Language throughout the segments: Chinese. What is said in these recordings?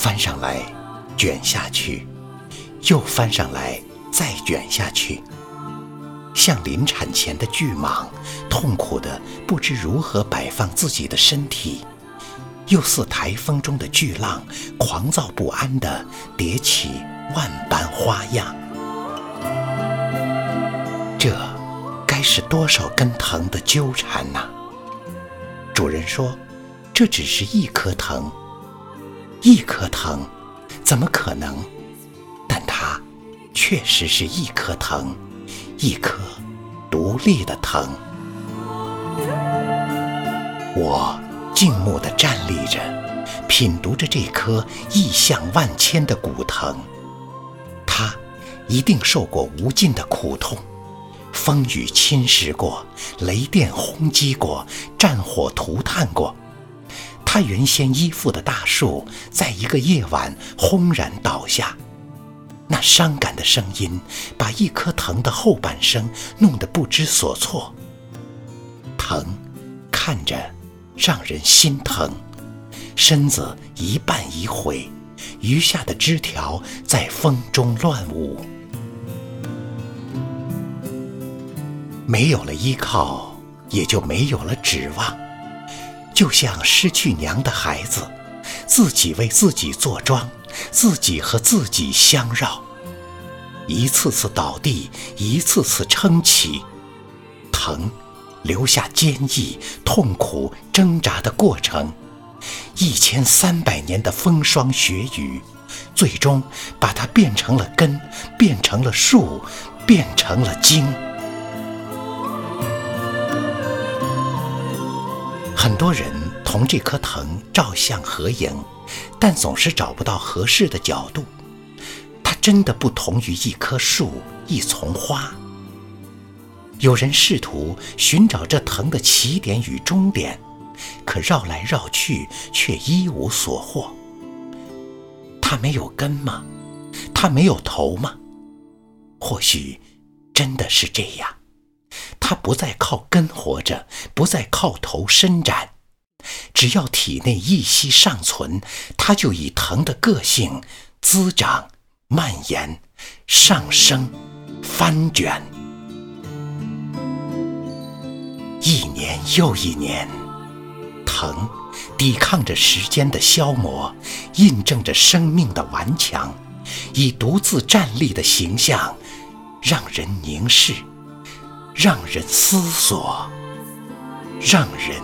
翻上来，卷下去，又翻上来，再卷下去，像临产前的巨蟒，痛苦的不知如何摆放自己的身体，又似台风中的巨浪，狂躁不安的叠起万般花样。这该是多少根藤的纠缠呐！主人说：“这只是一颗藤，一颗藤，怎么可能？但它确实是一颗藤，一颗独立的藤。”我静默地站立着，品读着这颗意象万千的古藤，它一定受过无尽的苦痛。风雨侵蚀过，雷电轰击过，战火涂炭过，他原先依附的大树，在一个夜晚轰然倒下。那伤感的声音，把一棵藤的后半生弄得不知所措。藤看着让人心疼，身子一半已毁，余下的枝条在风中乱舞。没有了依靠，也就没有了指望，就像失去娘的孩子，自己为自己坐庄，自己和自己相绕，一次次倒地，一次次撑起，疼，留下坚毅、痛苦、挣扎的过程，一千三百年的风霜雪雨，最终把它变成了根，变成了树，变成了茎。很多人同这棵藤照相合影，但总是找不到合适的角度。它真的不同于一棵树、一丛花。有人试图寻找这藤的起点与终点，可绕来绕去却一无所获。它没有根吗？它没有头吗？或许真的是这样。它不再靠根活着，不再靠头伸展，只要体内一息尚存，它就以藤的个性滋长、蔓延、上升、翻卷。一年又一年，藤抵抗着时间的消磨，印证着生命的顽强，以独自站立的形象，让人凝视。让人思索，让人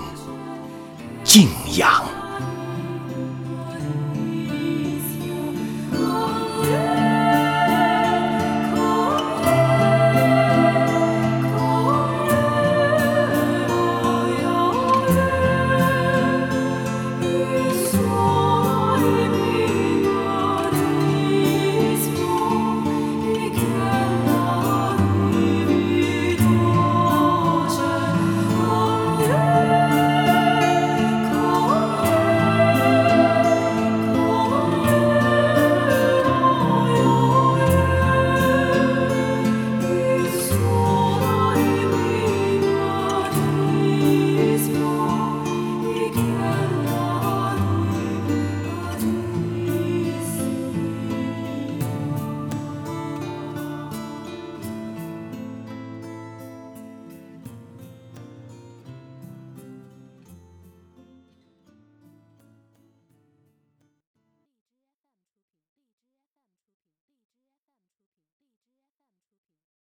敬仰。